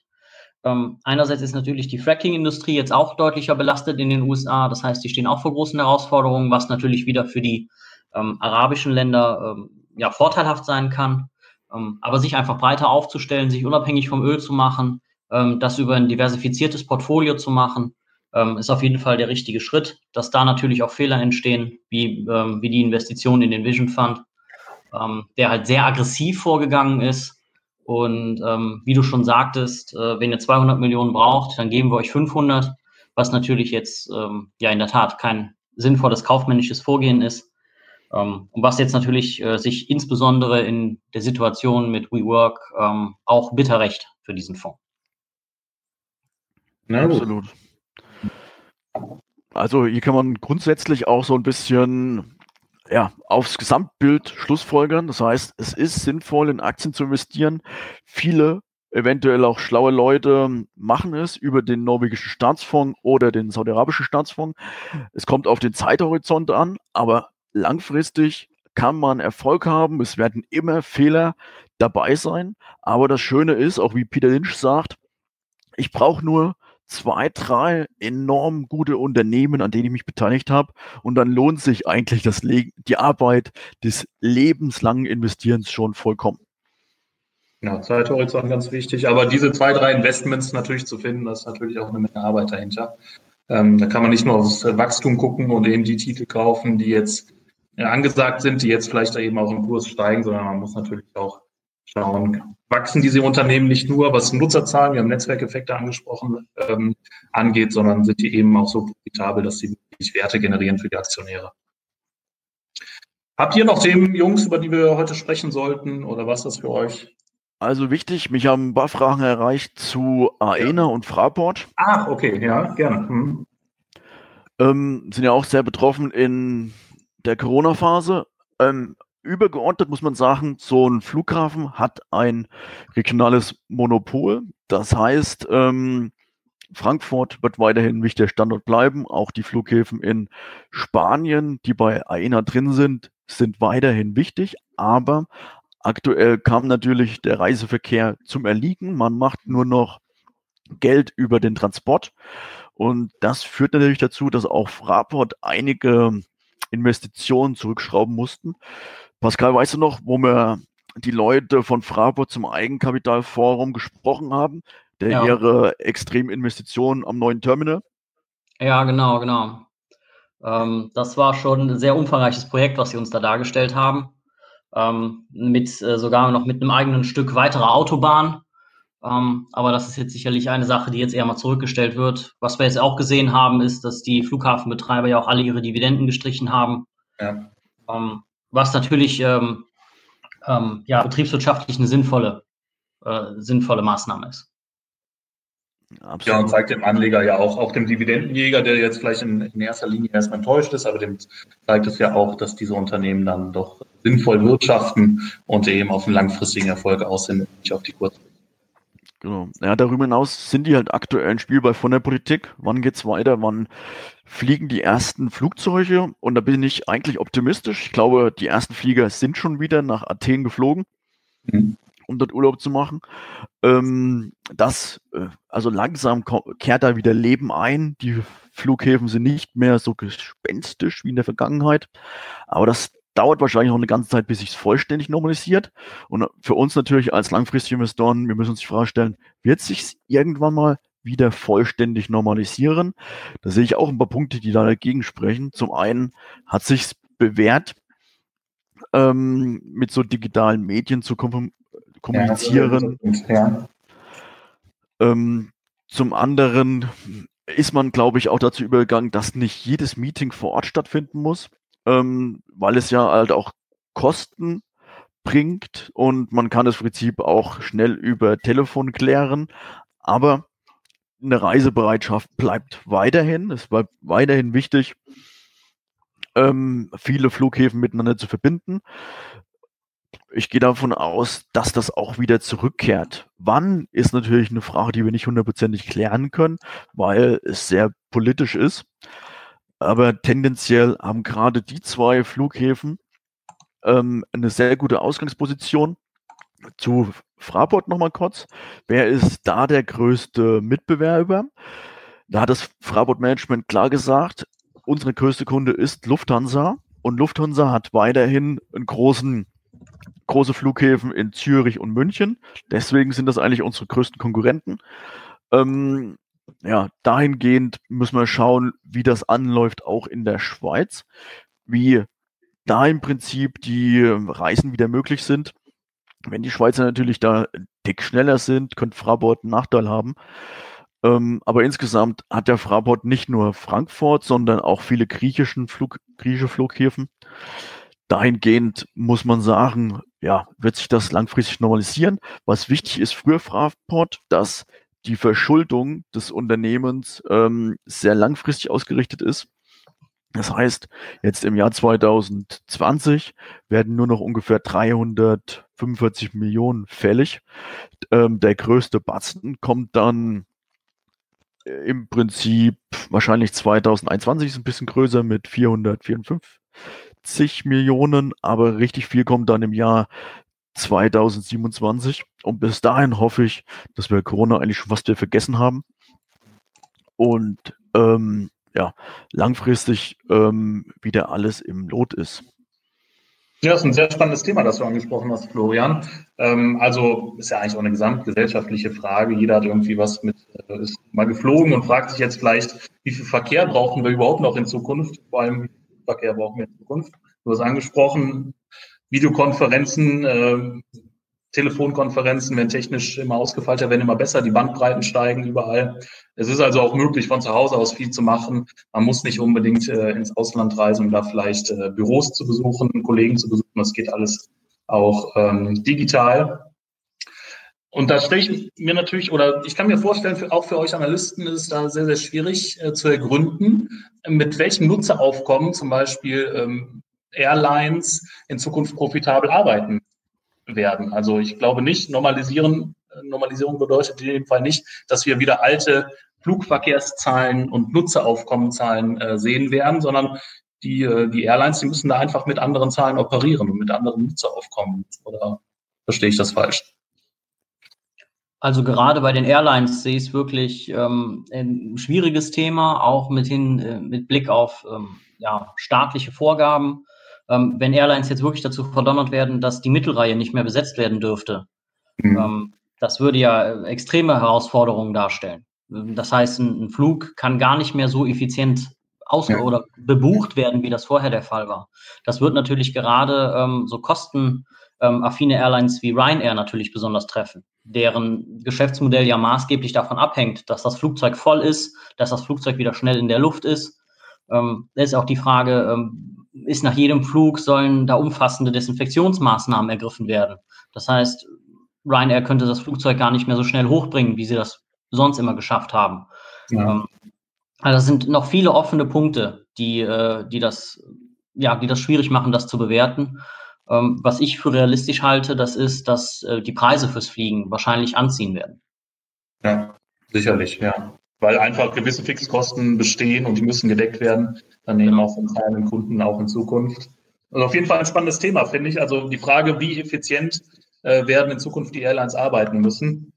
Ähm, einerseits ist natürlich die Fracking-Industrie jetzt auch deutlicher belastet in den USA. Das heißt, die stehen auch vor großen Herausforderungen, was natürlich wieder für die ähm, arabischen Länder ähm, ja, vorteilhaft sein kann. aber sich einfach breiter aufzustellen, sich unabhängig vom Öl zu machen, ähm, das über ein diversifiziertes Portfolio zu machen, ähm, ist auf jeden Fall der richtige Schritt. Dass da natürlich auch Fehler entstehen, wie, ähm, wie die Investition in den Vision Fund, ähm, der halt sehr aggressiv vorgegangen ist. Und ähm, wie du schon sagtest, äh, wenn ihr 200 Millionen braucht, dann geben wir euch 500, was natürlich jetzt ähm, ja in der Tat kein sinnvolles kaufmännisches Vorgehen ist. Um, und was jetzt natürlich äh, sich insbesondere in der Situation mit WeWork ähm, auch bitter recht für diesen Fonds. Na, Absolut. Also hier kann man grundsätzlich auch so ein bisschen ja, aufs Gesamtbild schlussfolgern. Das heißt, es ist sinnvoll, in Aktien zu investieren. Viele, eventuell auch schlaue Leute, machen es über den norwegischen Staatsfonds oder den saudi-arabischen Staatsfonds. Es kommt auf den Zeithorizont an, aber langfristig kann man Erfolg haben. Es werden immer Fehler dabei sein. Aber das Schöne ist, auch wie Peter Lynch sagt, ich brauche nur zwei, drei enorm gute Unternehmen, an denen ich mich beteiligt habe. Und dann lohnt sich eigentlich das Le die Arbeit des lebenslangen Investierens schon vollkommen. Ja, Zeithorizont ganz wichtig. Aber diese zwei, drei Investments natürlich zu finden, das ist natürlich auch eine Menge Arbeit dahinter. Ähm, da kann man nicht nur aufs Wachstum gucken und eben die Titel kaufen, die jetzt ja, angesagt sind, die jetzt vielleicht eben auch im Kurs steigen, sondern man muss natürlich auch schauen, wachsen diese Unternehmen nicht nur, was Nutzerzahlen, wir haben Netzwerkeffekte angesprochen, ähm, angeht, sondern sind die eben auch so profitabel, dass sie wirklich Werte generieren für die Aktionäre. Habt ihr noch Themen, Jungs, über die wir heute sprechen sollten oder was ist das für euch? Also wichtig, mich haben ein paar Fragen erreicht zu AENA ja. und Fraport. Ach, okay, ja, gerne. Hm. Ähm, sind ja auch sehr betroffen in der Corona-Phase. Ähm, übergeordnet muss man sagen, so ein Flughafen hat ein regionales Monopol. Das heißt, ähm, Frankfurt wird weiterhin ein wichtiger Standort bleiben. Auch die Flughäfen in Spanien, die bei AENA drin sind, sind weiterhin wichtig. Aber aktuell kam natürlich der Reiseverkehr zum Erliegen. Man macht nur noch Geld über den Transport. Und das führt natürlich dazu, dass auch Fraport einige Investitionen zurückschrauben mussten. Pascal, weißt du noch, wo wir die Leute von Fraport zum Eigenkapitalforum gesprochen haben, der ja. ihre extremen Investitionen am neuen Terminal? Ja, genau, genau. Ähm, das war schon ein sehr umfangreiches Projekt, was sie uns da dargestellt haben. Ähm, mit äh, sogar noch mit einem eigenen Stück weiterer Autobahn. Ähm, aber das ist jetzt sicherlich eine Sache, die jetzt eher mal zurückgestellt wird. Was wir jetzt auch gesehen haben, ist, dass die Flughafenbetreiber ja auch alle ihre Dividenden gestrichen haben. Ja. Was natürlich ähm, ähm, ja, betriebswirtschaftlich eine sinnvolle, äh, sinnvolle Maßnahme ist. Absolut. Ja, und zeigt dem Anleger ja auch, auch dem Dividendenjäger, der jetzt vielleicht in, in erster Linie erstmal enttäuscht ist, aber dem zeigt es ja auch, dass diese Unternehmen dann doch sinnvoll wirtschaften und eben auf einen langfristigen Erfolg aus sind, nicht auf die kurze. Genau. Ja, darüber hinaus sind die halt aktuell ein Spielball von der Politik. Wann geht's weiter? Wann fliegen die ersten Flugzeuge? Und da bin ich eigentlich optimistisch. Ich glaube, die ersten Flieger sind schon wieder nach Athen geflogen, mhm. um dort Urlaub zu machen. Ähm, das, äh, also langsam kehrt da wieder Leben ein. Die Flughäfen sind nicht mehr so gespenstisch wie in der Vergangenheit. Aber das dauert wahrscheinlich noch eine ganze Zeit, bis sich es vollständig normalisiert. Und für uns natürlich als langfristige Investoren, wir müssen uns die Frage stellen, wird sich irgendwann mal wieder vollständig normalisieren? Da sehe ich auch ein paar Punkte, die da dagegen sprechen. Zum einen hat sich bewährt, ähm, mit so digitalen Medien zu kommunizieren. Ja, ähm, zum anderen ist man, glaube ich, auch dazu übergegangen, dass nicht jedes Meeting vor Ort stattfinden muss, ähm, weil es ja halt auch Kosten bringt und man kann das Prinzip auch schnell über Telefon klären. Aber eine Reisebereitschaft bleibt weiterhin. Es bleibt weiterhin wichtig, ähm, viele Flughäfen miteinander zu verbinden. Ich gehe davon aus, dass das auch wieder zurückkehrt. Wann ist natürlich eine Frage, die wir nicht hundertprozentig klären können, weil es sehr politisch ist. Aber tendenziell haben gerade die zwei Flughäfen ähm, eine sehr gute Ausgangsposition. Zu Fraport nochmal kurz. Wer ist da der größte Mitbewerber? Da hat das Fraport Management klar gesagt, unsere größte Kunde ist Lufthansa und Lufthansa hat weiterhin einen großen große Flughäfen in Zürich und München. Deswegen sind das eigentlich unsere größten Konkurrenten. Ähm, ja, dahingehend müssen wir schauen, wie das anläuft, auch in der Schweiz, wie da im Prinzip die Reisen wieder möglich sind. Wenn die Schweizer natürlich da dick schneller sind, könnte Fraport einen Nachteil haben. Ähm, aber insgesamt hat der Fraport nicht nur Frankfurt, sondern auch viele griechischen Flug, griechische Flughäfen. Dahingehend muss man sagen, ja, wird sich das langfristig normalisieren. Was wichtig ist für Fraport, dass die Verschuldung des Unternehmens ähm, sehr langfristig ausgerichtet ist. Das heißt, jetzt im Jahr 2020 werden nur noch ungefähr 345 Millionen fällig. Ähm, der größte Batzen kommt dann äh, im Prinzip wahrscheinlich 2021 ist ein bisschen größer mit 454 Millionen, aber richtig viel kommt dann im Jahr 2027. Und bis dahin hoffe ich, dass wir Corona eigentlich schon fast vergessen haben. Und ähm, ja, langfristig ähm, wieder alles im Lot ist. Ja, das ist ein sehr spannendes Thema, das du angesprochen hast, Florian. Ähm, also ist ja eigentlich auch eine gesamtgesellschaftliche Frage. Jeder hat irgendwie was mit, äh, ist mal geflogen und fragt sich jetzt vielleicht, wie viel Verkehr brauchen wir überhaupt noch in Zukunft? Vor allem, wie viel Verkehr brauchen wir in Zukunft? Du hast angesprochen, Videokonferenzen, äh, Telefonkonferenzen werden technisch immer ausgefeilter, werden immer besser, die Bandbreiten steigen überall. Es ist also auch möglich, von zu Hause aus viel zu machen. Man muss nicht unbedingt äh, ins Ausland reisen, um da vielleicht äh, Büros zu besuchen, Kollegen zu besuchen. Das geht alles auch ähm, digital. Und da stelle ich mir natürlich, oder ich kann mir vorstellen, für, auch für euch Analysten ist es da sehr, sehr schwierig äh, zu ergründen, mit welchem Nutzeraufkommen zum Beispiel ähm, Airlines in Zukunft profitabel arbeiten werden. Also ich glaube nicht, normalisieren, Normalisierung bedeutet in dem Fall nicht, dass wir wieder alte Flugverkehrszahlen und Nutzeraufkommenzahlen äh, sehen werden, sondern die, äh, die Airlines, die müssen da einfach mit anderen Zahlen operieren und mit anderen Nutzeraufkommen. Oder verstehe ich das falsch? Also gerade bei den Airlines sehe ich es wirklich ähm, ein schwieriges Thema, auch mit, hin, äh, mit Blick auf ähm, ja, staatliche Vorgaben ähm, wenn Airlines jetzt wirklich dazu verdonnert werden, dass die Mittelreihe nicht mehr besetzt werden dürfte. Mhm. Ähm, das würde ja extreme Herausforderungen darstellen. Das heißt, ein, ein Flug kann gar nicht mehr so effizient aus ja. oder bebucht werden, wie das vorher der Fall war. Das wird natürlich gerade ähm, so kostenaffine Airlines wie Ryanair natürlich besonders treffen, deren Geschäftsmodell ja maßgeblich davon abhängt, dass das Flugzeug voll ist, dass das Flugzeug wieder schnell in der Luft ist. Ähm, da ist auch die Frage, ähm, ist nach jedem Flug sollen da umfassende Desinfektionsmaßnahmen ergriffen werden. Das heißt, Ryanair könnte das Flugzeug gar nicht mehr so schnell hochbringen, wie sie das sonst immer geschafft haben. Ja. Ähm, also es sind noch viele offene Punkte, die, äh, die, das, ja, die das schwierig machen, das zu bewerten. Ähm, was ich für realistisch halte, das ist, dass äh, die Preise fürs Fliegen wahrscheinlich anziehen werden. Ja, sicherlich, ja weil einfach gewisse Fixkosten bestehen und die müssen gedeckt werden, dann eben auch von zahlenden Kunden auch in Zukunft. Also auf jeden Fall ein spannendes Thema, finde ich. Also die Frage, wie effizient äh, werden in Zukunft die Airlines arbeiten müssen.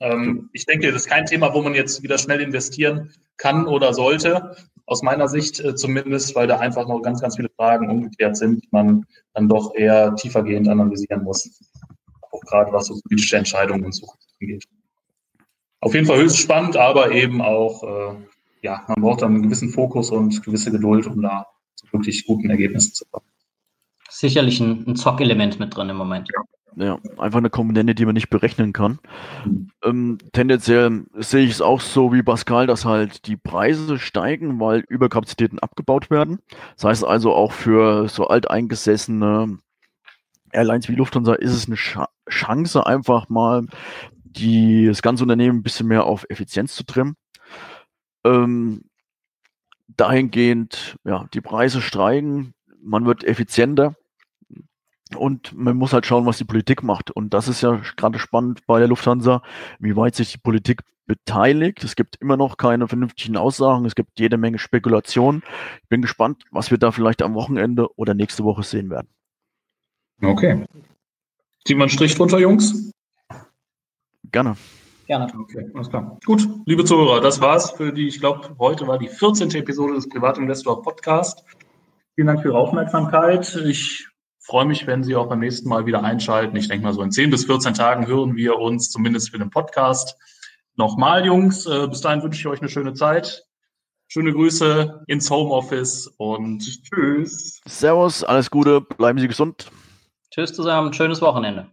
Ähm, ich denke, das ist kein Thema, wo man jetzt wieder schnell investieren kann oder sollte, aus meiner Sicht äh, zumindest, weil da einfach noch ganz, ganz viele Fragen ungeklärt sind, die man dann doch eher tiefergehend analysieren muss. Auch gerade was so politische Entscheidungen und so angeht. Auf jeden Fall höchst spannend, aber eben auch, äh, ja, man braucht dann einen gewissen Fokus und gewisse Geduld, um da zu wirklich guten Ergebnissen zu kommen. Sicherlich ein, ein Zockelement mit drin im Moment. Ja. Ja, einfach eine Komponente, die man nicht berechnen kann. Ähm, tendenziell sehe ich es auch so wie Pascal, dass halt die Preise steigen, weil Überkapazitäten abgebaut werden. Das heißt also auch für so alteingesessene Airlines wie Lufthansa ist es eine Sch Chance, einfach mal die, das ganze Unternehmen ein bisschen mehr auf Effizienz zu trimmen. Ähm, dahingehend, ja, die Preise steigen, man wird effizienter und man muss halt schauen, was die Politik macht. Und das ist ja gerade spannend bei der Lufthansa, wie weit sich die Politik beteiligt. Es gibt immer noch keine vernünftigen Aussagen. Es gibt jede Menge Spekulationen. Ich bin gespannt, was wir da vielleicht am Wochenende oder nächste Woche sehen werden. Okay. Wir einen Strich drunter, Jungs? Gerne. Gerne. Okay, alles klar. Gut, liebe Zuhörer, das war's für die, ich glaube, heute war die 14. Episode des Privatinvestor Podcast. Vielen Dank für Ihre Aufmerksamkeit. Ich freue mich, wenn Sie auch beim nächsten Mal wieder einschalten. Ich denke mal, so in 10 bis 14 Tagen hören wir uns zumindest für den Podcast nochmal, Jungs. Äh, bis dahin wünsche ich euch eine schöne Zeit. Schöne Grüße ins Homeoffice und tschüss. Servus, alles Gute, bleiben Sie gesund. Tschüss zusammen, schönes Wochenende.